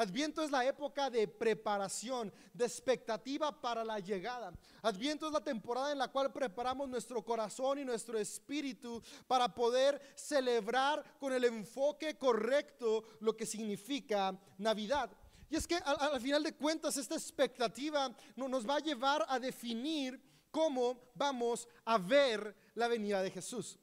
Adviento es la época de preparación, de expectativa para la llegada. Adviento es la temporada en la cual preparamos nuestro corazón y nuestro espíritu para poder celebrar con el enfoque correcto lo que significa Navidad. Y es que al, final de cuentas esta expectativa nos va a llevar a definir cómo vamos a ver la venida de Jesús.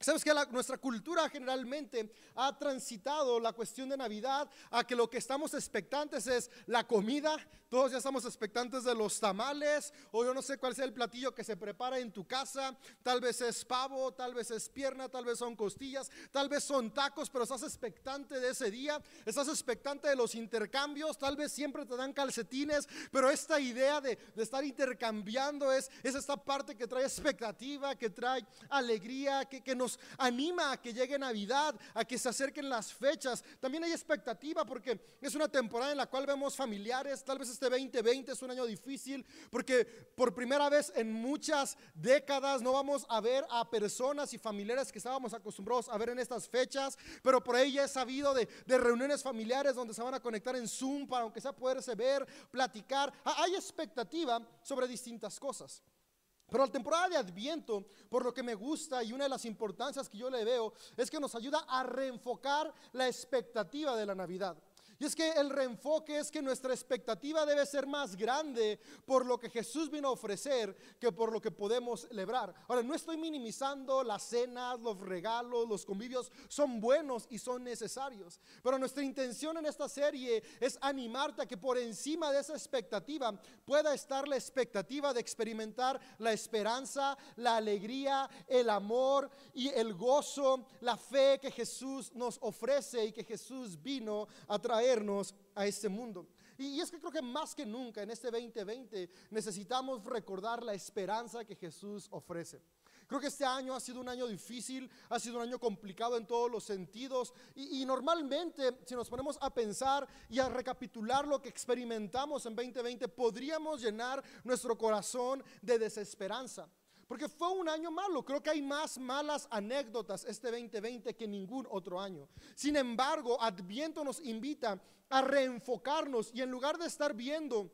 Sabes que nuestra cultura generalmente ha transitado la cuestión de Navidad a que lo que estamos expectantes es la comida, todos ya estamos expectantes de los tamales, o yo no sé cuál sea el platillo que se prepara en tu casa. Tal vez es pavo, tal vez es pierna, tal vez son costillas, tal vez son tacos, pero estás expectante de ese día. Estás expectante de los intercambios. Tal vez siempre te dan calcetines, pero esta idea de, estar intercambiando es, es, esta parte que trae expectativa, que trae alegría, que, que nos anima a que llegue Navidad, a que se acerquen las fechas. También hay expectativa porque es una temporada en la cual vemos familiares, tal vez este 2020 es un año difícil porque por primera vez en muchas décadas no vamos a ver a personas y familiares que estábamos acostumbrados a ver en estas fechas, pero por ahí ya he sabido de, reuniones familiares donde se van a conectar en Zoom para aunque sea poderse ver, platicar. Ah, hay expectativa sobre distintas cosas. Pero la temporada de Adviento, por lo que me gusta y una de las importancias que yo le veo, es que nos ayuda a reenfocar la expectativa de la Navidad. Y es que el reenfoque es que nuestra expectativa debe ser más grande por lo que Jesús vino a ofrecer que por lo que podemos celebrar. Ahora, no estoy minimizando las cenas, los regalos, los convivios, son buenos y son necesarios. Pero nuestra intención en esta serie es animarte a que por encima de esa expectativa pueda estar la expectativa de experimentar la esperanza, la alegría, el amor y el gozo, la fe que Jesús nos ofrece y que Jesús vino a traer a este mundo. Y es que creo que más que nunca en este 2020 necesitamos recordar la esperanza que Jesús ofrece. Creo que este año ha sido un año difícil, ha sido un año complicado en todos los sentidos y, normalmente si nos ponemos a pensar y a recapitular lo que experimentamos en 2020, podríamos llenar nuestro corazón de desesperanza. Porque fue un año malo. Creo que hay más malas anécdotas este 2020 que ningún otro año. Sin embargo, Adviento nos invita a reenfocarnos y en lugar de estar viendo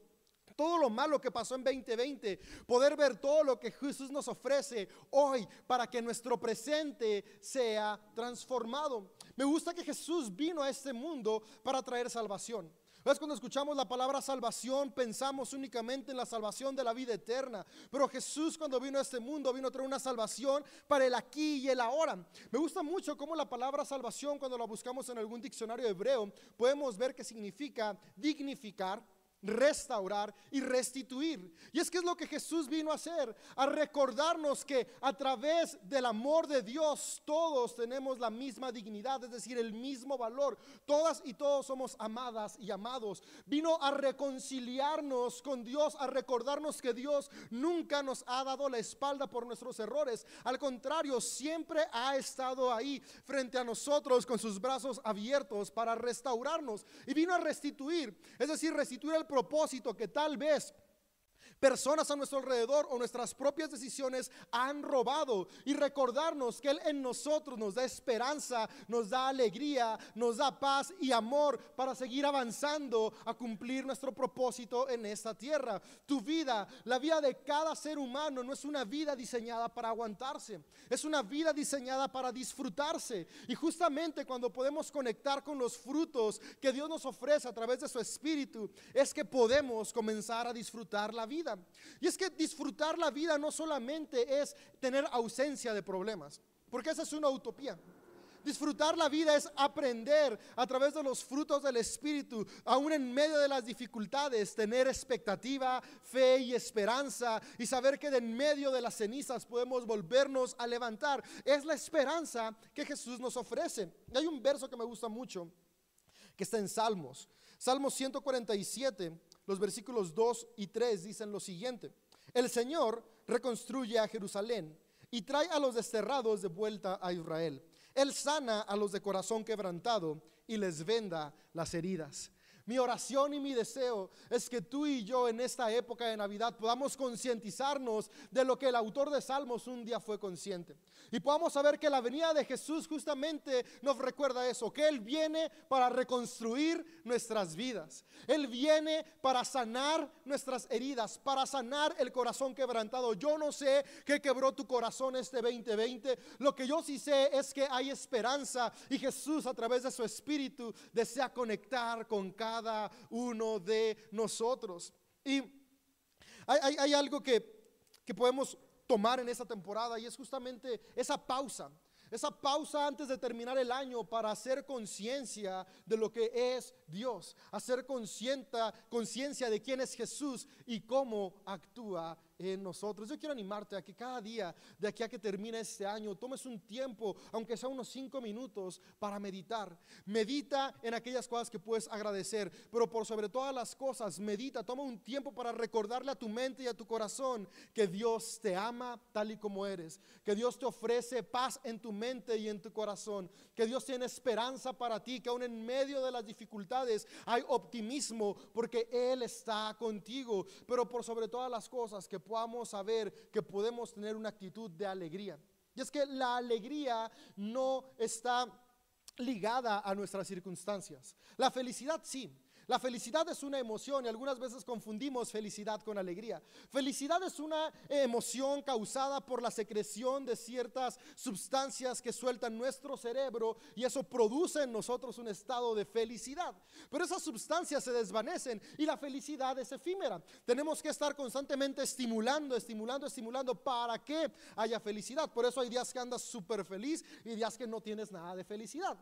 todo lo malo que pasó en 2020, poder ver todo lo que Jesús nos ofrece hoy para que nuestro presente sea transformado. Me gusta que Jesús vino a este mundo para traer salvación. Es cuando escuchamos la palabra salvación pensamos únicamente en la salvación de la vida eterna. Pero Jesús cuando vino a este mundo vino a traer una salvación para el aquí y el ahora. Me gusta mucho cómo la palabra salvación cuando la buscamos en algún diccionario hebreo podemos ver que significa dignificar, restaurar y restituir. Y es que es lo que Jesús vino a hacer, a recordarnos que a través del amor de Dios todos tenemos la misma dignidad, es decir, el mismo valor. Todas y todos somos amadas y amados. Vino a reconciliarnos con Dios, a recordarnos que Dios nunca nos ha dado la espalda por nuestros errores. Al contrario, siempre ha estado ahí frente a nosotros con sus brazos abiertos para restaurarnos. Y vino a restituir, es decir, restituir el propósito que tal vez personas a nuestro alrededor o nuestras propias decisiones han robado y recordarnos que Él en nosotros nos da esperanza, nos da alegría, nos da paz y amor para seguir avanzando a cumplir nuestro propósito en esta tierra. Tu vida, la vida de cada ser humano no es una vida diseñada para aguantarse, es una vida diseñada para disfrutarse. Y justamente cuando podemos conectar con los frutos que Dios nos ofrece a través de su Espíritu, es que podemos comenzar a disfrutar la vida. Y es que disfrutar la vida no solamente es tener ausencia de problemas, porque esa es una utopía. Disfrutar la vida es aprender a través de los frutos del Espíritu, aún en medio de las dificultades, tener expectativa, fe y esperanza y saber que de en medio de las cenizas podemos volvernos a levantar. Es la esperanza que Jesús nos ofrece. Y hay un verso que me gusta mucho, que está en Salmos. Salmos 147, los versículos 2 y 3 dicen lo siguiente. El Señor reconstruye a Jerusalén y trae a los desterrados de vuelta a Israel. Él sana a los de corazón quebrantado y les venda las heridas. Mi oración y mi deseo es que tú y yo en esta época de Navidad podamos concientizarnos de lo que el autor de Salmos un día fue consciente. Y podamos saber que la venida de Jesús justamente nos recuerda eso, que Él viene para reconstruir nuestras vidas. Él viene para sanar nuestras heridas, para sanar el corazón quebrantado. Yo no sé qué quebró tu corazón este 2020. Lo que yo sí sé es que hay esperanza y Jesús a través de su Espíritu desea conectar con cada uno de nosotros. Y hay, algo que, que podemos tomar en esta temporada y es justamente esa pausa. Esa pausa antes de terminar el año para hacer conciencia de lo que es Dios, hacer conciencia de quién es Jesús y cómo actúa en nosotros. Yo quiero animarte a que cada día de aquí a que termine este año tomes un tiempo, aunque sea unos cinco minutos, para meditar. Medita en aquellas cosas que puedes agradecer, pero por sobre todas las cosas, medita, toma un tiempo para recordarle a tu mente y a tu corazón que Dios te ama tal y como eres, que Dios te ofrece paz en tu mente y en tu corazón, que Dios tiene esperanza para ti, que aún en medio de las dificultades hay optimismo porque Él está contigo, pero por sobre todas las cosas que podamos saber que podemos tener una actitud de alegría. Y es que la alegría no está ligada a nuestras circunstancias. La felicidad sí, la felicidad es una emoción y algunas veces confundimos felicidad con alegría. Felicidad es una emoción causada por la secreción de ciertas sustancias que sueltan nuestro cerebro y eso produce en nosotros un estado de felicidad. Pero esas sustancias se desvanecen y la felicidad es efímera. Tenemos que estar constantemente estimulando, estimulando, estimulando para que haya felicidad. Por eso hay días que andas súper feliz y días que no tienes nada de felicidad.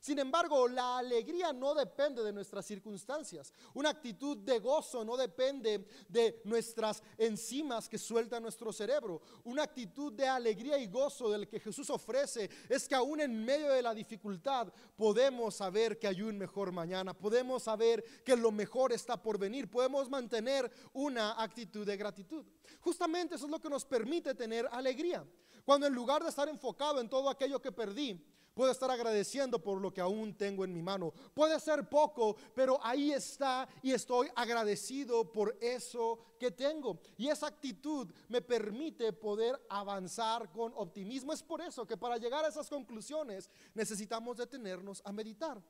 Sin embargo, la alegría no depende de nuestras circunstancias. Una actitud de gozo no depende de nuestras enzimas que suelta nuestro cerebro. Una actitud de alegría y gozo del que Jesús ofrece es que aún en medio de la dificultad podemos saber que hay un mejor mañana. Podemos saber que lo mejor está por venir. Podemos mantener una actitud de gratitud. Justamente eso es lo que nos permite tener alegría. Cuando en lugar de estar enfocado en todo aquello que perdí, Puedo estar agradeciendo por lo que aún tengo en mi mano. Puede ser poco, pero ahí está y estoy agradecido por eso que tengo. Y esa actitud me permite poder avanzar con optimismo. Es por eso que para llegar a esas conclusiones necesitamos detenernos a meditar.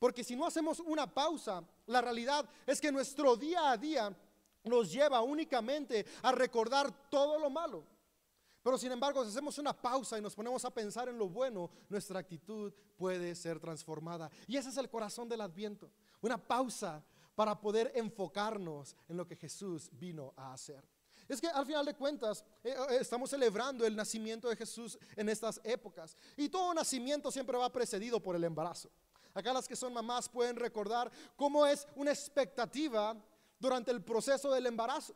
Porque si no hacemos una pausa, la realidad es que nuestro día a día nos lleva únicamente a recordar todo lo malo. Pero sin embargo, si hacemos una pausa y nos ponemos a pensar en lo bueno, nuestra actitud puede ser transformada. Y ese es el corazón del adviento. Una pausa para poder enfocarnos en lo que Jesús vino a hacer. Es que al final de cuentas eh, eh, estamos celebrando el nacimiento de Jesús en estas épocas. Y todo nacimiento siempre va precedido por el embarazo. Acá las que son mamás pueden recordar cómo es una expectativa durante el proceso del embarazo.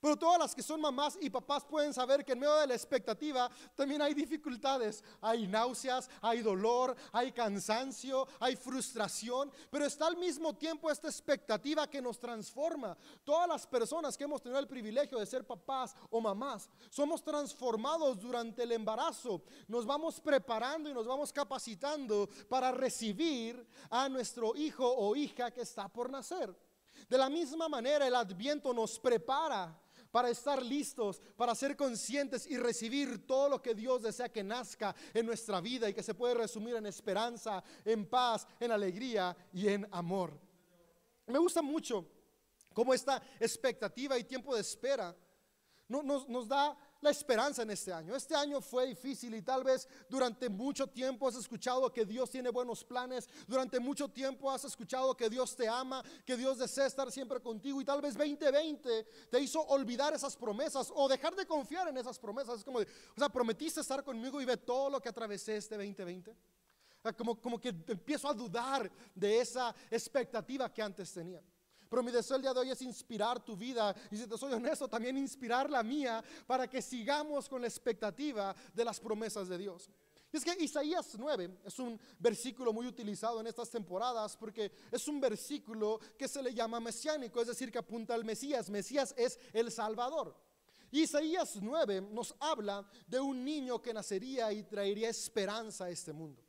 Pero todas las que son mamás y papás pueden saber que en medio de la expectativa también hay dificultades. Hay náuseas, hay dolor, hay cansancio, hay frustración. Pero está al mismo tiempo esta expectativa que nos transforma. Todas las personas que hemos tenido el privilegio de ser papás o mamás, somos transformados durante el embarazo. Nos vamos preparando y nos vamos capacitando para recibir a nuestro hijo o hija que está por nacer. De la misma manera, el adviento nos prepara para estar listos, para ser conscientes y recibir todo lo que Dios desea que nazca en nuestra vida y que se puede resumir en esperanza, en paz, en alegría y en amor. Me gusta mucho cómo esta expectativa y tiempo de espera nos, nos da la esperanza en este año. Este año fue difícil y tal vez durante mucho tiempo has escuchado que Dios tiene buenos planes, durante mucho tiempo has escuchado que Dios te ama, que Dios desea estar siempre contigo y tal vez 2020 te hizo olvidar esas promesas o dejar de confiar en esas promesas. Es como, o sea, prometiste estar conmigo y ve todo lo que atravesé este 2020. Como, como que empiezo a dudar de esa expectativa que antes tenía. Pero mi deseo el día de hoy es inspirar tu vida y si te soy honesto, también inspirar la mía para que sigamos con la expectativa de las promesas de Dios. Y es que Isaías 9 es un versículo muy utilizado en estas temporadas porque es un versículo que se le llama mesiánico, es decir, que apunta al Mesías. Mesías es el Salvador. Isaías 9 nos habla de un niño que nacería y traería esperanza a este mundo.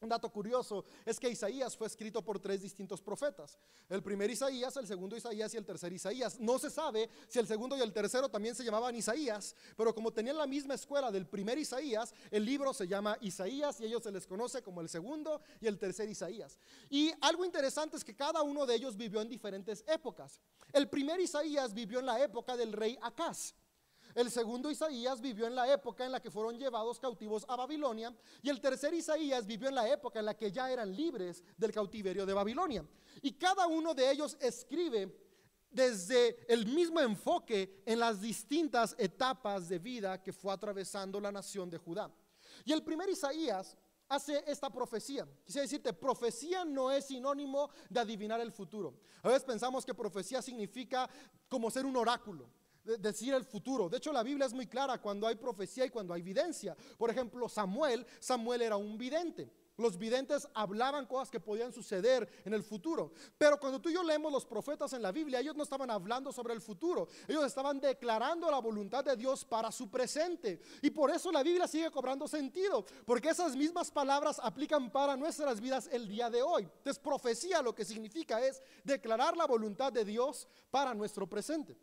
Un dato curioso es que Isaías fue escrito por tres distintos profetas. El primer Isaías, el segundo Isaías y el tercer Isaías. No se sabe si el segundo y el tercero también se llamaban Isaías, pero como tenían la misma escuela del primer Isaías, el libro se llama Isaías y ellos se les conoce como el segundo y el tercer Isaías. Y algo interesante es que cada uno de ellos vivió en diferentes épocas. El primer Isaías vivió en la época del rey Acaz. El segundo Isaías vivió en la época en la que fueron llevados cautivos a Babilonia. Y el tercer Isaías vivió en la época en la que ya eran libres del cautiverio de Babilonia. Y cada uno de ellos escribe desde el mismo enfoque en las distintas etapas de vida que fue atravesando la nación de Judá. Y el primer Isaías hace esta profecía. Quisiera decirte, profecía no es sinónimo de adivinar el futuro. A veces pensamos que profecía significa como ser un oráculo decir el futuro. De hecho, la Biblia es muy clara cuando hay profecía y cuando hay evidencia. Por ejemplo, Samuel, Samuel era un vidente. Los videntes hablaban cosas que podían suceder en el futuro. Pero cuando tú y yo leemos los profetas en la Biblia, ellos no estaban hablando sobre el futuro. Ellos estaban declarando la voluntad de Dios para su presente. Y por eso la Biblia sigue cobrando sentido. Porque esas mismas palabras aplican para nuestras vidas el día de hoy. Entonces, profecía lo que significa es declarar la voluntad de Dios para nuestro presente.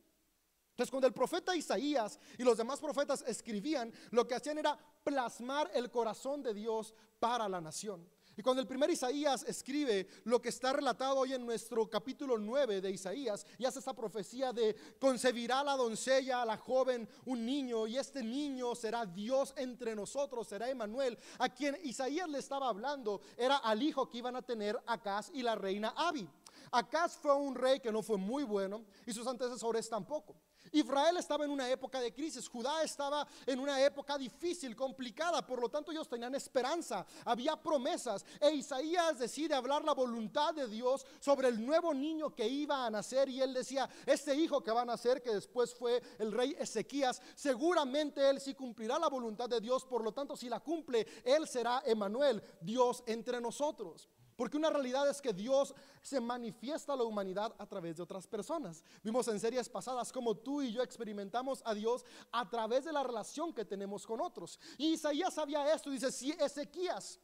Entonces, cuando el profeta Isaías y los demás profetas escribían, lo que hacían era plasmar el corazón de Dios para la nación. Y cuando el primer Isaías escribe lo que está relatado hoy en nuestro capítulo 9 de Isaías, y hace esa profecía de concebirá la doncella, la joven, un niño, y este niño será Dios entre nosotros, será Emanuel, a quien Isaías le estaba hablando, era al hijo que iban a tener Acaz y la reina Abi. Acaz fue un rey que no fue muy bueno y sus antecesores tampoco. Israel estaba en una época de crisis, Judá estaba en una época difícil, complicada, por lo tanto ellos tenían esperanza, había promesas, e Isaías decide hablar la voluntad de Dios sobre el nuevo niño que iba a nacer y él decía, este hijo que va a nacer, que después fue el rey Ezequías, seguramente él sí cumplirá la voluntad de Dios, por lo tanto si la cumple, él será Emanuel, Dios entre nosotros. Porque una realidad es que Dios se manifiesta a la humanidad a través de otras personas. Vimos en series pasadas como tú y yo experimentamos a Dios a través de la relación que tenemos con otros. Y Isaías sabía esto, dice, si Ezequías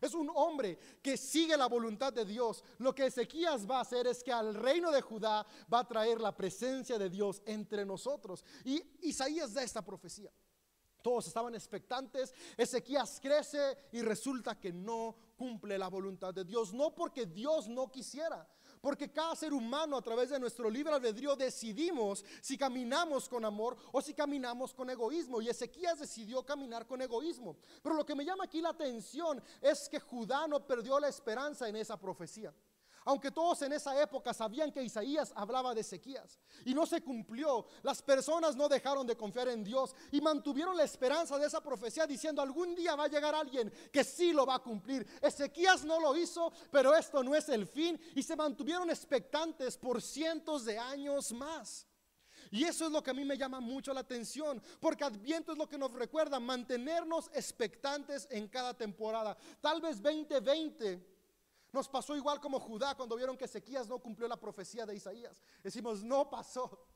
es un hombre que sigue la voluntad de Dios, lo que Ezequías va a hacer es que al reino de Judá va a traer la presencia de Dios entre nosotros. Y Isaías da esta profecía. Todos estaban expectantes. Ezequías crece y resulta que no cumple la voluntad de Dios. No porque Dios no quisiera, porque cada ser humano a través de nuestro libre albedrío decidimos si caminamos con amor o si caminamos con egoísmo. Y Ezequías decidió caminar con egoísmo. Pero lo que me llama aquí la atención es que Judá no perdió la esperanza en esa profecía. Aunque todos en esa época sabían que Isaías hablaba de Ezequías y no se cumplió, las personas no dejaron de confiar en Dios y mantuvieron la esperanza de esa profecía diciendo algún día va a llegar alguien que sí lo va a cumplir. Ezequías no lo hizo, pero esto no es el fin y se mantuvieron expectantes por cientos de años más. Y eso es lo que a mí me llama mucho la atención, porque Adviento es lo que nos recuerda mantenernos expectantes en cada temporada. Tal vez 2020 nos pasó igual como Judá cuando vieron que Ezequías no cumplió la profecía de Isaías. Decimos, no pasó.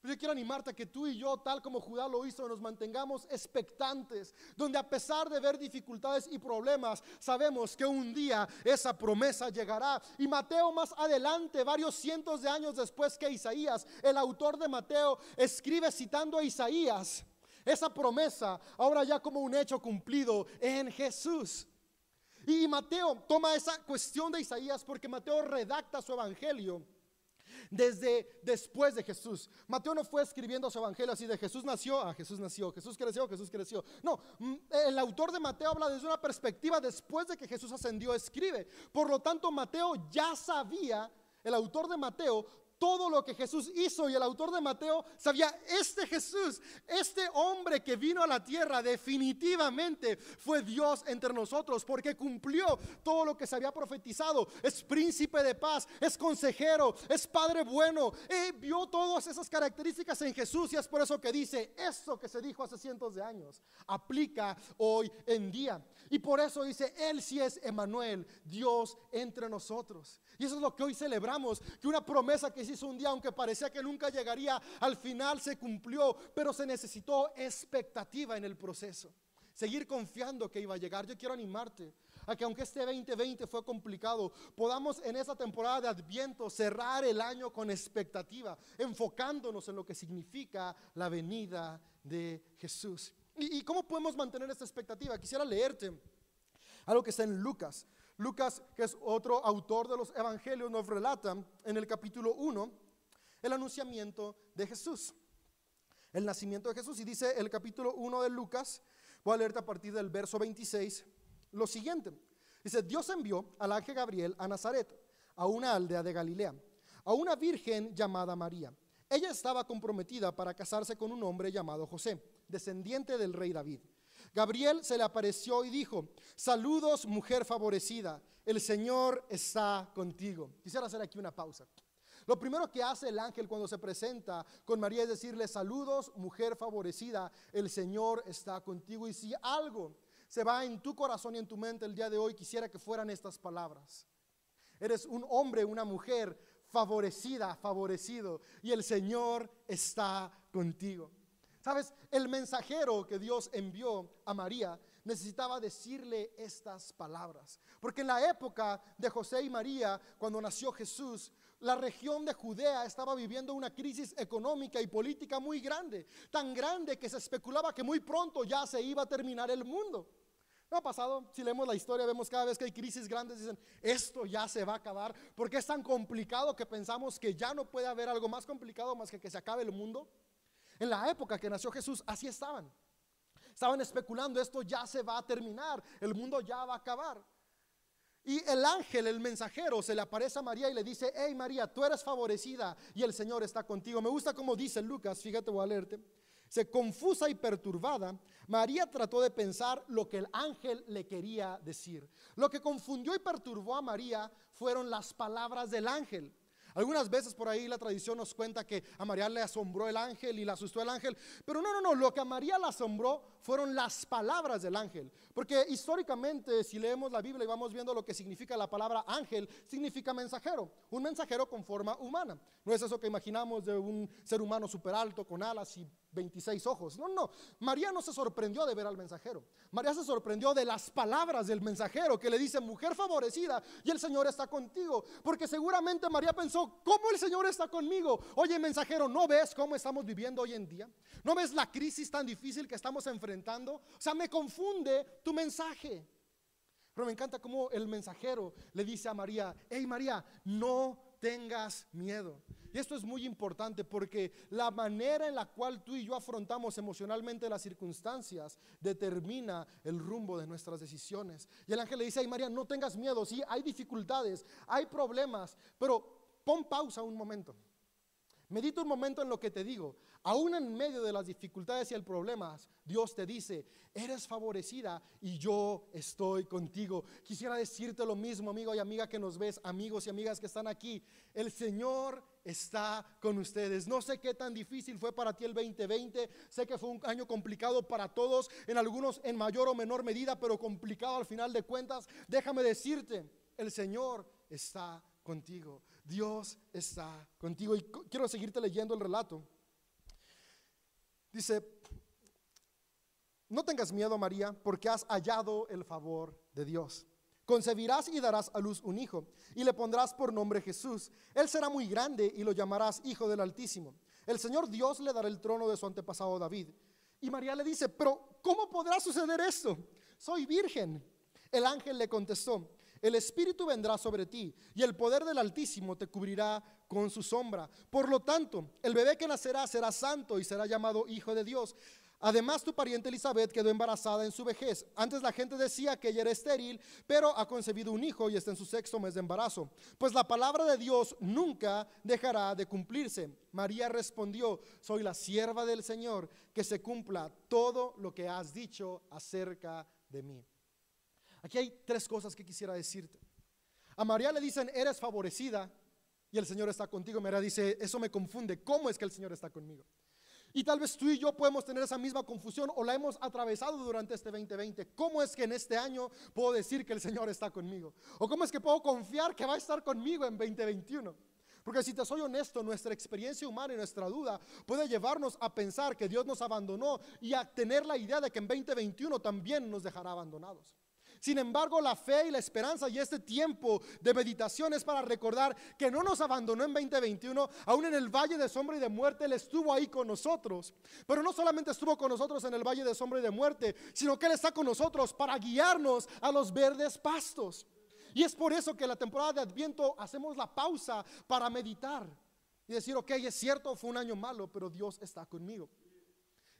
Pero yo quiero animarte a que tú y yo, tal como Judá lo hizo, nos mantengamos expectantes, donde a pesar de ver dificultades y problemas, sabemos que un día esa promesa llegará. Y Mateo más adelante, varios cientos de años después que Isaías, el autor de Mateo, escribe citando a Isaías esa promesa, ahora ya como un hecho cumplido en Jesús. Y Mateo toma esa cuestión de Isaías porque Mateo redacta su evangelio desde después de Jesús. Mateo no fue escribiendo su evangelio así de Jesús nació, ah, Jesús nació, Jesús creció, Jesús creció. No, mm, el autor de Mateo habla desde una perspectiva después de que Jesús ascendió, escribe. Por lo tanto, Mateo ya sabía, el autor de Mateo todo lo que Jesús hizo y el autor de Mateo sabía, este Jesús, este hombre que vino a la tierra definitivamente fue Dios entre nosotros porque cumplió todo lo que se había profetizado. Es príncipe de paz, es consejero, es padre bueno. Y vio todas esas características en Jesús y es por eso que dice, eso que se dijo hace cientos de años, aplica hoy en día. Y por eso dice, Él sí es Emanuel, Dios entre nosotros. Y eso es lo que hoy celebramos, que una promesa que hizo un día, aunque parecía que nunca llegaría, al final se cumplió, pero se necesitó expectativa en el proceso. Seguir confiando que iba a llegar. Yo quiero animarte a que aunque este 2020 fue complicado, podamos en esa temporada de Adviento cerrar el año con expectativa, enfocándonos en lo que significa la venida de Jesús. ¿Y, y cómo podemos mantener esta expectativa? Quisiera leerte algo que está en Lucas. Lucas, que es otro autor de los evangelios, nos relata en el capítulo 1 el anunciamiento de Jesús, el nacimiento de Jesús. Y dice el capítulo 1 de Lucas, voy a leerte a partir del verso 26, lo siguiente. Dice, Dios envió al ángel Gabriel a Nazaret, a una aldea de Galilea, a una virgen llamada María. Ella estaba comprometida para casarse con un hombre llamado José, descendiente del rey David. Gabriel se le apareció y dijo, saludos mujer favorecida, el Señor está contigo. Quisiera hacer aquí una pausa. Lo primero que hace el ángel cuando se presenta con María es decirle, saludos mujer favorecida, el Señor está contigo. Y si algo se va en tu corazón y en tu mente el día de hoy, quisiera que fueran estas palabras. Eres un hombre, una mujer favorecida, favorecido, y el Señor está contigo. Sabes, el mensajero que Dios envió a María necesitaba decirle estas palabras. Porque en la época de José y María, cuando nació Jesús, la región de Judea estaba viviendo una crisis económica y política muy grande, tan grande que se especulaba que muy pronto ya se iba a terminar el mundo. ¿No ha pasado? Si leemos la historia, vemos cada vez que hay crisis grandes, dicen, esto ya se va a acabar, porque es tan complicado que pensamos que ya no puede haber algo más complicado más que que se acabe el mundo. En la época que nació Jesús, así estaban. Estaban especulando, esto ya se va a terminar, el mundo ya va a acabar. Y el ángel, el mensajero, se le aparece a María y le dice, hey María, tú eres favorecida y el Señor está contigo. Me gusta como dice Lucas, fíjate, voy a leerte. Se confusa y perturbada, María trató de pensar lo que el ángel le quería decir. Lo que confundió y perturbó a María fueron las palabras del ángel. Algunas veces por ahí la tradición nos cuenta que a María le asombró el ángel y le asustó el ángel, pero no, no, no, lo que a María le asombró fueron las palabras del ángel, porque históricamente si leemos la Biblia y vamos viendo lo que significa la palabra ángel, significa mensajero, un mensajero con forma humana. No es eso que imaginamos de un ser humano súper alto con alas y 26 ojos. No, no. María no se sorprendió de ver al mensajero. María se sorprendió de las palabras del mensajero que le dice, mujer favorecida, y el Señor está contigo. Porque seguramente María pensó, ¿cómo el Señor está conmigo? Oye, mensajero, ¿no ves cómo estamos viviendo hoy en día? ¿No ves la crisis tan difícil que estamos enfrentando? O sea, me confunde tu mensaje. Pero me encanta cómo el mensajero le dice a María, hey María, no tengas miedo. Y esto es muy importante porque la manera en la cual tú y yo afrontamos emocionalmente las circunstancias determina el rumbo de nuestras decisiones. Y el ángel le dice, ay María, no tengas miedo, sí, hay dificultades, hay problemas, pero pon pausa un momento. Medita un momento en lo que te digo. Aún en medio de las dificultades y el problemas, Dios te dice, eres favorecida y yo estoy contigo. Quisiera decirte lo mismo, amigo y amiga que nos ves, amigos y amigas que están aquí. El Señor está con ustedes. No sé qué tan difícil fue para ti el 2020. Sé que fue un año complicado para todos, en algunos en mayor o menor medida, pero complicado al final de cuentas. Déjame decirte, el Señor está contigo. Dios está contigo. Y quiero seguirte leyendo el relato. Dice, no tengas miedo, María, porque has hallado el favor de Dios. Concebirás y darás a luz un hijo, y le pondrás por nombre Jesús. Él será muy grande y lo llamarás Hijo del Altísimo. El Señor Dios le dará el trono de su antepasado David. Y María le dice, pero ¿cómo podrá suceder esto? Soy virgen. El ángel le contestó, el Espíritu vendrá sobre ti y el poder del Altísimo te cubrirá con su sombra. Por lo tanto, el bebé que nacerá será santo y será llamado Hijo de Dios. Además, tu pariente Elizabeth quedó embarazada en su vejez. Antes la gente decía que ella era estéril, pero ha concebido un hijo y está en su sexto mes de embarazo. Pues la palabra de Dios nunca dejará de cumplirse. María respondió, soy la sierva del Señor, que se cumpla todo lo que has dicho acerca de mí. Aquí hay tres cosas que quisiera decirte. A María le dicen, eres favorecida y el Señor está contigo. María dice, eso me confunde. ¿Cómo es que el Señor está conmigo? Y tal vez tú y yo podemos tener esa misma confusión o la hemos atravesado durante este 2020. ¿Cómo es que en este año puedo decir que el Señor está conmigo? ¿O cómo es que puedo confiar que va a estar conmigo en 2021? Porque si te soy honesto, nuestra experiencia humana y nuestra duda puede llevarnos a pensar que Dios nos abandonó y a tener la idea de que en 2021 también nos dejará abandonados. Sin embargo, la fe y la esperanza y este tiempo de meditación es para recordar que no nos abandonó en 2021, aún en el valle de sombra y de muerte, Él estuvo ahí con nosotros. Pero no solamente estuvo con nosotros en el valle de sombra y de muerte, sino que Él está con nosotros para guiarnos a los verdes pastos. Y es por eso que en la temporada de Adviento hacemos la pausa para meditar y decir, ok, es cierto, fue un año malo, pero Dios está conmigo.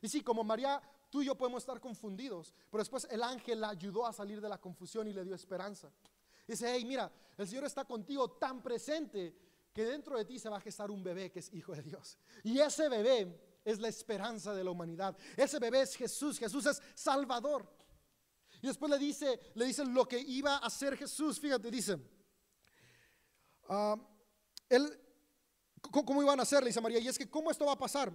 Y sí, como María, tú y yo podemos estar confundidos, pero después el ángel la ayudó a salir de la confusión y le dio esperanza. Dice, hey, mira, el Señor está contigo tan presente que dentro de ti se va a gestar un bebé que es hijo de Dios. Y ese bebé es la esperanza de la humanidad. Ese bebé es Jesús. Jesús es Salvador. Y después le dice, le dice lo que iba a hacer Jesús. Fíjate, dice, ah, él, ¿cómo iban a hacer? Le dice María, y es que, ¿cómo esto va a pasar?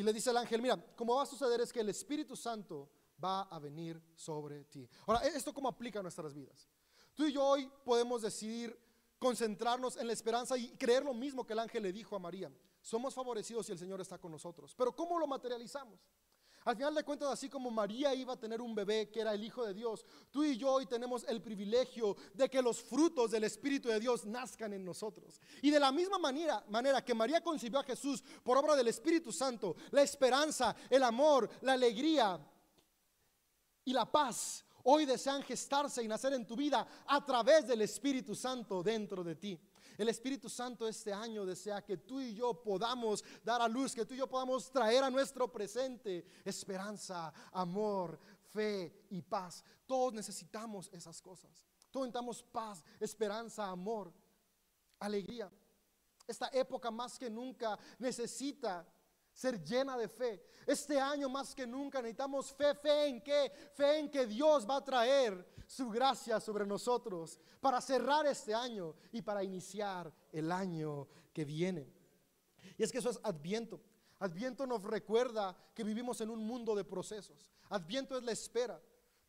Y le dice el ángel, mira, cómo va a suceder es que el Espíritu Santo va a venir sobre ti. Ahora, ¿e-, ¿esto cómo aplica a nuestras vidas? Tú y yo hoy podemos decidir concentrarnos en la esperanza y creer lo mismo que el ángel le dijo a María. Somos favorecidos si el Señor está con nosotros. Pero ¿cómo lo materializamos? Al final de cuentas, así como María iba a tener un bebé que era el Hijo de Dios, tú y yo hoy tenemos el privilegio de que los frutos del Espíritu de Dios nazcan en nosotros. Y de la misma manera, manera que María concibió a Jesús por obra del Espíritu Santo, la esperanza, el amor, la alegría y la paz, hoy desean gestarse y nacer en tu vida a través del Espíritu Santo dentro de ti. El Espíritu Santo este año desea que tú y yo podamos dar a luz, que tú y yo podamos traer a nuestro presente esperanza, amor, fe y paz. Todos necesitamos esas cosas. Todos necesitamos paz, esperanza, amor, alegría. Esta época más que nunca necesita ser llena de fe. Este año más que nunca necesitamos fe, fe en qué? Fe en que Dios va a traer su gracia sobre nosotros para cerrar este año y para iniciar el año que viene. Y es que eso es adviento. Adviento nos recuerda que vivimos en un mundo de procesos. Adviento es la espera.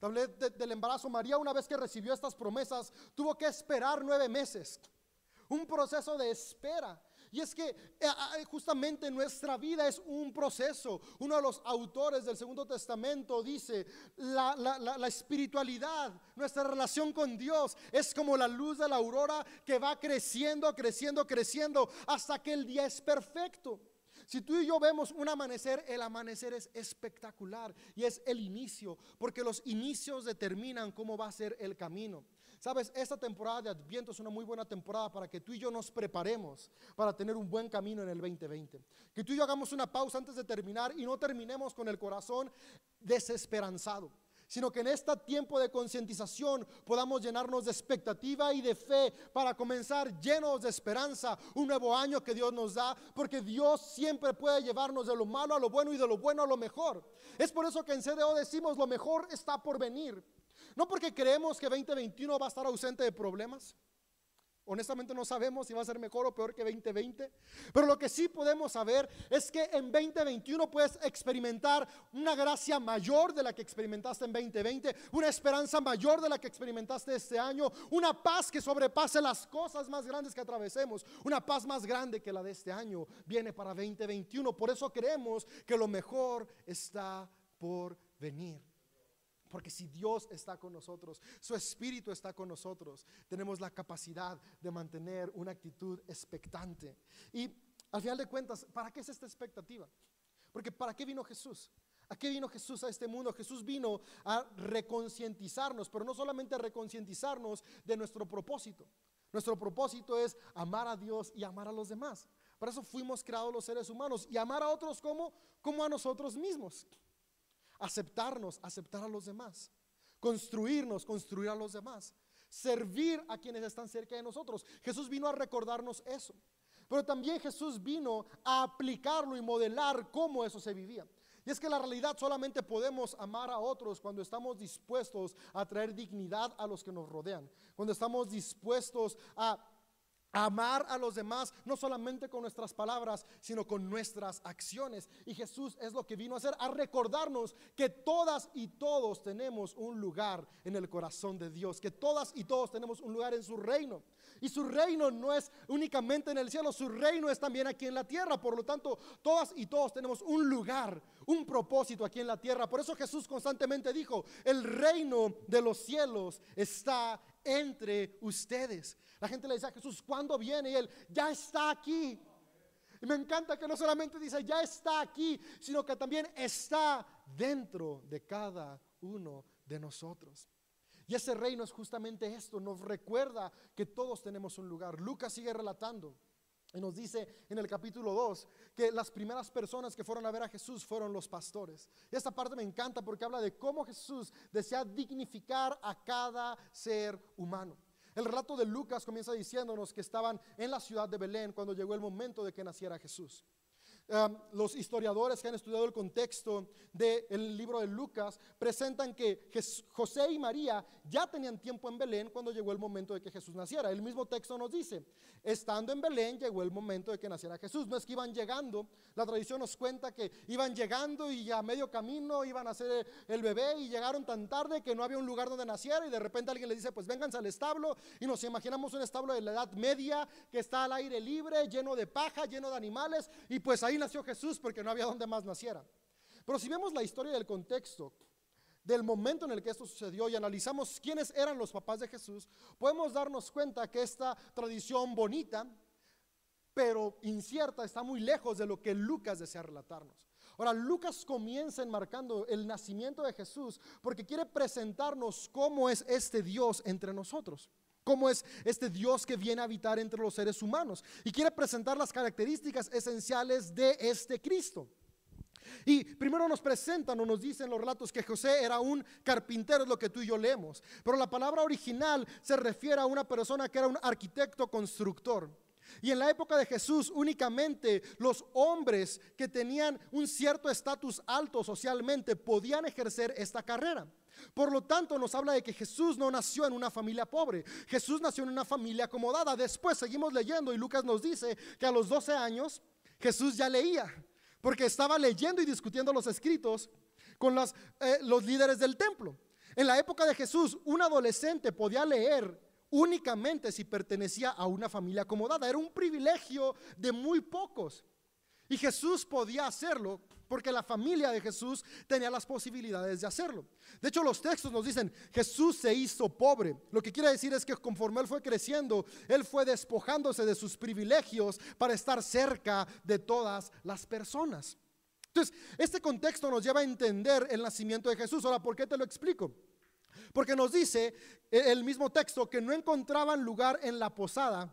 Hablé del embarazo. María una vez que recibió estas promesas tuvo que esperar nueve meses. Un proceso de espera. Y es que eh, ah, eh, justamente nuestra vida es un proceso. Uno de los autores del Segundo Testamento dice, la, espiritualidad, nuestra relación con Dios es como la luz de la aurora que va creciendo, creciendo, creciendo hasta que el día es perfecto. Si tú y yo vemos un amanecer, el amanecer es espectacular y es el inicio, porque los inicios determinan cómo va a ser el camino. Sabes, esta temporada de Adviento es una muy buena temporada para que tú y yo nos preparemos para tener un buen camino en el 2020. Que tú y yo hagamos una pausa antes de terminar y no terminemos con el corazón desesperanzado sino que en este tiempo de concientización podamos llenarnos de expectativa y de fe para comenzar llenos de esperanza un nuevo año que Dios nos da, porque Dios siempre puede llevarnos de lo malo a lo bueno y de lo bueno a lo mejor. Es por eso que en CDO decimos lo mejor está por venir. No porque creemos que 2021 va a estar ausente de problemas. Honestamente no sabemos si va a ser mejor o peor que 2020. Pero lo que sí podemos saber es que en 2021 puedes experimentar una gracia mayor de la que experimentaste en 2020, una esperanza mayor de la que experimentaste este año, una paz que sobrepase las cosas más grandes que atravesemos, una paz más grande que la de este año viene para 2021. Por eso creemos que lo mejor está por venir. Porque si Dios está con nosotros, su Espíritu está con nosotros, tenemos la capacidad de mantener una actitud expectante. Y al final de cuentas, ¿para qué es esta expectativa? Porque ¿para qué vino Jesús? ¿A qué vino Jesús a este mundo? Jesús vino a reconcientizarnos, pero no solamente a reconcientizarnos de nuestro propósito. Nuestro propósito es amar a Dios y amar a los demás. Para eso fuimos creados los seres humanos y amar a otros como, como a nosotros mismos aceptarnos, aceptar a los demás, construirnos, construir a los demás, servir a quienes están cerca de nosotros. Jesús vino a recordarnos eso, pero también Jesús vino a aplicarlo y modelar cómo eso se vivía. Y es que la realidad solamente podemos amar a otros cuando estamos dispuestos a traer dignidad a los que nos rodean, cuando estamos dispuestos a amar a los demás, no solamente con nuestras palabras, sino con nuestras acciones. Y Jesús es lo que vino a hacer, a recordarnos que todas y todos tenemos un lugar en el corazón de Dios, que todas y todos tenemos un lugar en su reino. Y su reino no es únicamente en el cielo, su reino es también aquí en la tierra. Por lo tanto, todas y todos tenemos un lugar, un propósito aquí en la tierra. Por eso Jesús constantemente dijo, el reino de los cielos está entre ustedes. La gente le dice a Jesús, ¿cuándo viene? Y él, ya está aquí. Y me encanta que no solamente dice, ya está aquí, sino que también está dentro de cada uno de nosotros. Y ese reino es justamente esto, nos recuerda que todos tenemos un lugar. Lucas sigue relatando y nos dice en el capítulo 2 que las primeras personas que fueron a ver a Jesús fueron los pastores. Y esta parte me encanta porque habla de cómo Jesús desea dignificar a cada ser humano. El relato de Lucas comienza diciéndonos que estaban en la ciudad de Belén cuando llegó el momento de que naciera Jesús los historiadores que han estudiado el contexto del libro de Lucas presentan que José y María ya tenían tiempo en Belén cuando llegó el momento de que Jesús naciera. El mismo texto nos dice, estando en Belén llegó el momento de que naciera Jesús. No es que iban llegando, la tradición nos cuenta que iban llegando y a medio camino iban a hacer el bebé y llegaron tan tarde que no había un lugar donde naciera y de repente alguien les dice, pues vénganse al establo y nos imaginamos un establo de la edad media que está al aire libre, lleno de paja, lleno de animales y pues ahí nació Jesús porque no había donde más naciera. Pero si vemos la historia del contexto, del momento en el que esto sucedió y analizamos quiénes eran los papás de Jesús, podemos darnos cuenta que esta tradición bonita, pero incierta, está muy lejos de lo que Lucas desea relatarnos. Ahora, Lucas comienza enmarcando el nacimiento de Jesús porque quiere presentarnos cómo es este Dios entre nosotros. Cómo es este Dios que viene a habitar entre los seres humanos. Y quiere presentar las características esenciales de este Cristo. Y primero nos presentan o nos dicen los relatos que José era un carpintero, es lo que tú y yo leemos. Pero la palabra original se refiere a una persona que era un arquitecto constructor. Y en la época de Jesús únicamente los hombres que tenían un cierto estatus alto socialmente podían ejercer esta carrera. Por lo tanto, nos habla de que Jesús no nació en una familia pobre, Jesús nació en una familia acomodada. Después seguimos leyendo y Lucas nos dice que a los 12 años Jesús ya leía, porque estaba leyendo y discutiendo los escritos con los, eh, los líderes del templo. En la época de Jesús, un adolescente podía leer únicamente si pertenecía a una familia acomodada. Era un privilegio de muy pocos. Y Jesús podía hacerlo porque la familia de Jesús tenía las posibilidades de hacerlo. De hecho, los textos nos dicen, Jesús se hizo pobre. Lo que quiere decir es que conforme él fue creciendo, él fue despojándose de sus privilegios para estar cerca de todas las personas. Entonces, este contexto nos lleva a entender el nacimiento de Jesús. Ahora, ¿por qué te lo explico? Porque nos dice el mismo texto que no encontraban lugar en la posada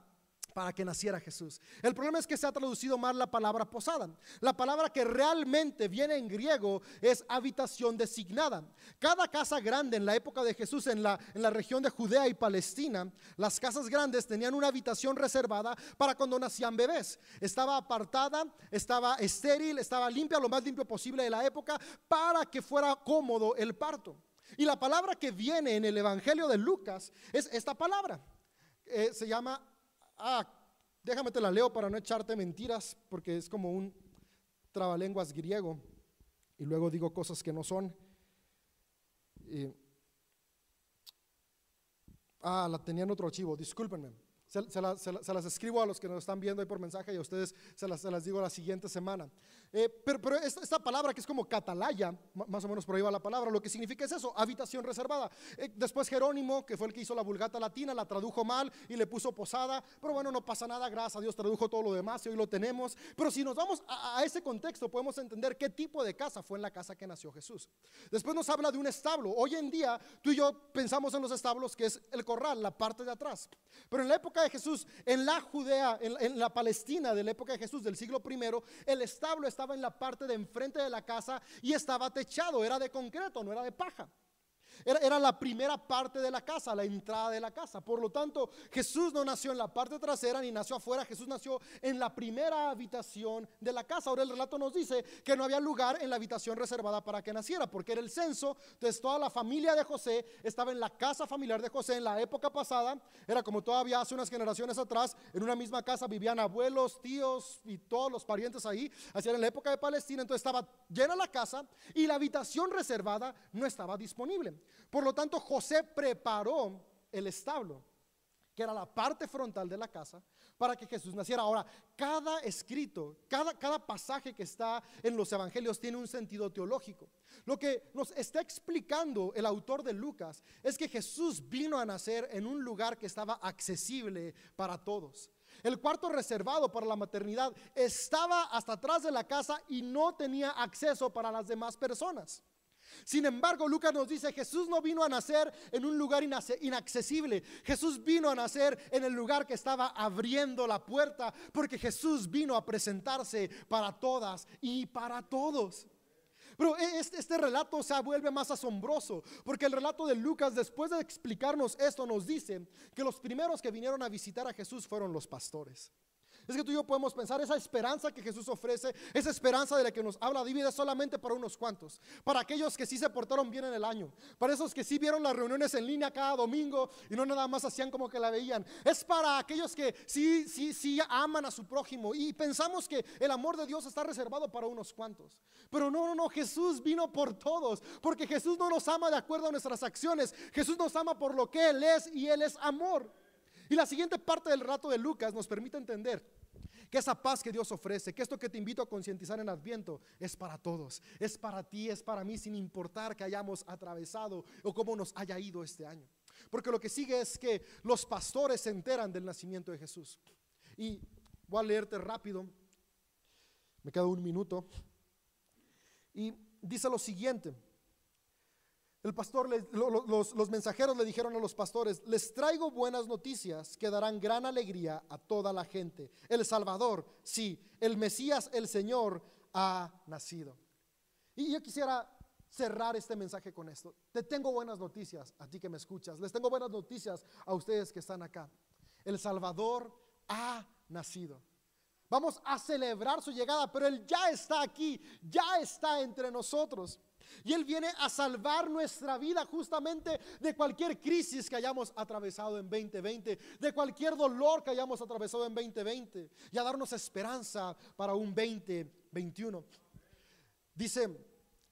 para que naciera Jesús. El problema es que se ha traducido mal la palabra posada. La palabra que realmente viene en griego es habitación designada. Cada casa grande en la época de Jesús en la, en la región de Judea y Palestina, las casas grandes tenían una habitación reservada para cuando nacían bebés. Estaba apartada, estaba estéril, estaba limpia, lo más limpio posible de la época, para que fuera cómodo el parto. Y la palabra que viene en el Evangelio de Lucas es esta palabra. Eh, se llama ah, déjame te la leo para no echarte mentiras, porque es como un trabalenguas griego, y luego digo cosas que no son. ah, la tenía en otro archivo, discúlpenme. Se, las escribo a los que nos están viendo ahí por mensaje y a ustedes se las, las digo la siguiente semana. Eh, pero, esta, palabra que es como catalaya, más o menos por ahí va la palabra, lo que significa es eso, habitación reservada. Eh, después Jerónimo, que fue el que hizo la vulgata latina, la tradujo mal y le puso posada, pero bueno, no pasa nada, gracias a Dios tradujo todo lo demás y hoy lo tenemos. Pero si nos vamos a, ese contexto, podemos entender qué tipo de casa fue en la casa que nació Jesús. Después nos habla de un establo. Hoy en día tú y yo pensamos en los establos que es el corral, la parte de atrás. Pero en la época de Jesús, en la Judea, en, la Palestina de la época de Jesús, del siglo primero, el establo estaba en la parte de enfrente de la casa y estaba techado, era de concreto, no era de paja. Era, la primera parte de la casa, la entrada de la casa. Por lo tanto, Jesús no nació en la parte trasera ni nació afuera, Jesús nació en la primera habitación de la casa. Ahora el relato nos dice que no había lugar en la habitación reservada para que naciera, porque era el censo. Entonces toda la familia de José estaba en la casa familiar de José en la época pasada. Era como todavía hace unas generaciones atrás, en una misma casa vivían abuelos, tíos y todos los parientes ahí. Así era en la época de Palestina, entonces estaba llena la casa y la habitación reservada no estaba disponible. Por lo tanto, José preparó el establo. que era la parte frontal de la casa, para que Jesús naciera. Ahora, cada escrito, cada, cada pasaje que está en los evangelios tiene un sentido teológico. Lo que nos está explicando el autor de Lucas es que Jesús vino a nacer en un lugar que estaba accesible para todos. El cuarto reservado para la maternidad estaba hasta atrás de la casa y no tenía acceso para las demás personas. Sin embargo, Lucas nos dice, Jesús no vino a nacer en un lugar inaccesible. Jesús vino a nacer en el lugar que estaba abriendo la puerta, porque Jesús vino a presentarse para todas y para todos. Pero e, este, este, relato se vuelve más asombroso, porque el relato de Lucas, después de explicarnos esto, nos dice que los primeros que vinieron a visitar a Jesús fueron los pastores. Es que tú y yo podemos pensar esa esperanza que Jesús ofrece, esa esperanza de la que nos habla divide solamente para unos cuantos, para aquellos que sí se portaron bien en el año, para esos que sí vieron las reuniones en línea cada domingo y no nada más hacían como que la veían. Es para aquellos que sí, sí, sí aman a su prójimo y pensamos que el amor de Dios está reservado para unos cuantos. Pero no, no, no, Jesús vino por todos, porque Jesús no nos ama de acuerdo a nuestras acciones, Jesús nos ama por lo que Él es y Él es amor. Y la siguiente parte del rato de Lucas nos permite entender que esa paz que Dios ofrece, que esto que te invito a concientizar en Adviento es para todos, es para ti, es para mí, sin importar que hayamos atravesado o cómo nos haya ido este año. Porque lo que sigue es que los pastores se enteran del nacimiento de Jesús. Y voy a leerte rápido, me queda un minuto. Y dice lo siguiente. El pastor, los, mensajeros le dijeron a los pastores, les traigo buenas noticias que darán gran alegría a toda la gente. El Salvador, sí, el Mesías, el Señor, ha nacido. Y yo quisiera cerrar este mensaje con esto. Te tengo buenas noticias a ti que me escuchas. Les tengo buenas noticias a ustedes que están acá. El Salvador ha nacido. Vamos a celebrar su llegada, pero Él ya está aquí, ya está entre nosotros. Y Él viene a salvar nuestra vida justamente de cualquier crisis que hayamos atravesado en 2020, de cualquier dolor que hayamos atravesado en 2020 y a darnos esperanza para un 2021. Dice,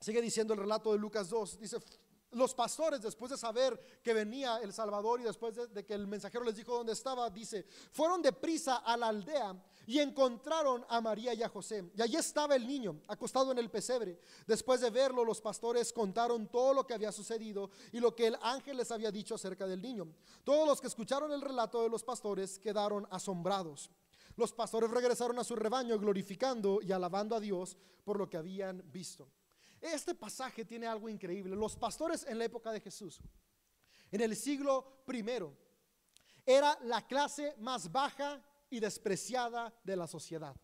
sigue diciendo el relato de Lucas 2, dice, los pastores, después de saber que venía el Salvador y después de, que el mensajero les dijo dónde estaba, dice, fueron deprisa a la aldea y encontraron a María y a José. Y allí estaba el niño, acostado en el pesebre. Después de verlo, los pastores contaron todo lo que había sucedido y lo que el ángel les había dicho acerca del niño. Todos los que escucharon el relato de los pastores quedaron asombrados. Los pastores regresaron a su rebaño glorificando y alabando a Dios por lo que habían visto. Este pasaje tiene algo increíble. Los pastores en la época de Jesús, en el siglo primero, era la clase más baja y despreciada de la sociedad.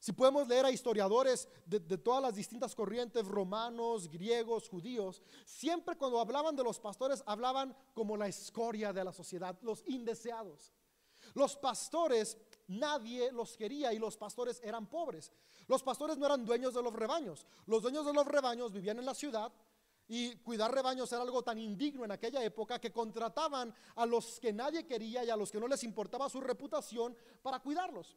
Si podemos leer a historiadores de, todas las distintas corrientes, romanos, griegos, judíos, siempre cuando hablaban de los pastores hablaban como la escoria de la sociedad, los indeseados. Los pastores, nadie los quería y los pastores eran pobres. Los pastores no eran dueños de los rebaños. Los dueños de los rebaños vivían en la ciudad y cuidar rebaños era algo tan indigno en aquella época que contrataban a los que nadie quería y a los que no les importaba su reputación para cuidarlos.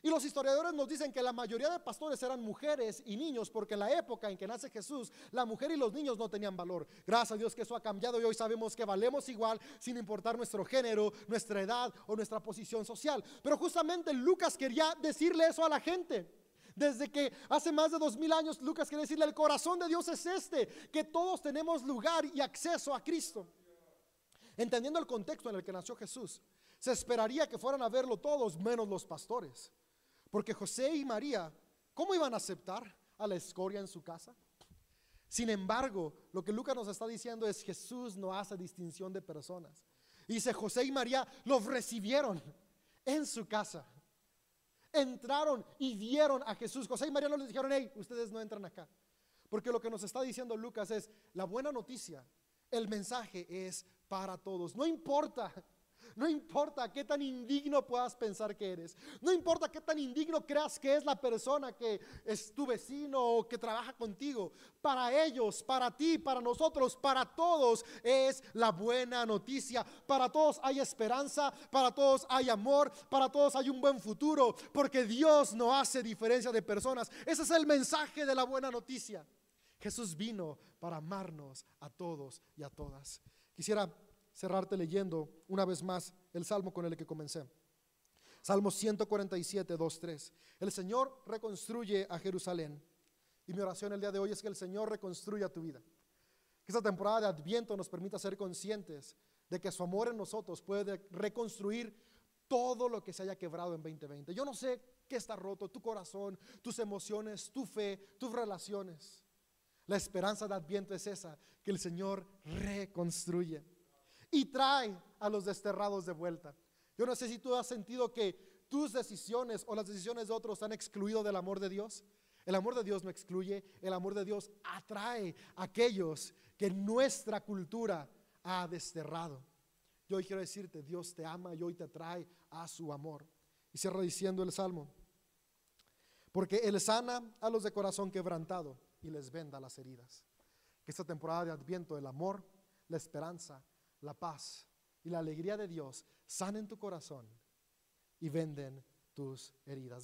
Y los historiadores nos dicen que la mayoría de pastores eran mujeres y niños, porque en la época en que nace Jesús, la mujer y los niños no tenían valor. Gracias a Dios que eso ha cambiado y hoy sabemos que valemos igual sin importar nuestro género, nuestra edad o nuestra posición social. Pero justamente Lucas quería decirle eso a la gente. Desde que hace más de dos mil años Lucas quiere decirle, el corazón de Dios es este, que todos tenemos lugar y acceso a Cristo. Entendiendo el contexto en el que nació Jesús, se esperaría que fueran a verlo todos menos los pastores. Porque José y María, ¿cómo iban a aceptar a la escoria en su casa? Sin embargo, lo que Lucas nos está diciendo es Jesús no hace distinción de personas. dice José y María los recibieron en su casa entraron y vieron a Jesús. José y María no les dijeron, hey, ustedes no entran acá. Porque lo que nos está diciendo Lucas es, la buena noticia, el mensaje es para todos. No importa no importa qué tan indigno puedas pensar que eres. No importa qué tan indigno creas que es la persona que es tu vecino o que trabaja contigo. Para ellos, para ti, para nosotros, para todos es la buena noticia. Para todos hay esperanza, para todos hay amor, para todos hay un buen futuro. Porque Dios no hace diferencia de personas. Ese es el mensaje de la buena noticia. Jesús vino para amarnos a todos y a todas. Quisiera cerrarte leyendo una vez más el salmo con el que comencé. Salmo 147, 2, 3. El Señor reconstruye a Jerusalén. Y mi oración el día de hoy es que el Señor reconstruya tu vida. Que esta temporada de Adviento nos permita ser conscientes de que su amor en nosotros puede reconstruir todo lo que se haya quebrado en 2020. Yo no sé qué está roto, tu corazón, tus emociones, tu fe, tus relaciones. La esperanza de Adviento es esa, que el Señor reconstruye y trae a los desterrados de vuelta. Yo no sé si tú has sentido que tus decisiones o las decisiones de otros han excluido del amor de Dios. El amor de Dios no excluye, el amor de Dios atrae a aquellos que nuestra cultura ha desterrado. Yo hoy quiero decirte, Dios te ama y hoy te atrae a su amor. Y cierra diciendo el Salmo, porque Él sana a los de corazón quebrantado y les venda las heridas. Que esta temporada de Adviento, el amor, la esperanza, la paz y la alegría de Dios sanen tu corazón y venden tus heridas.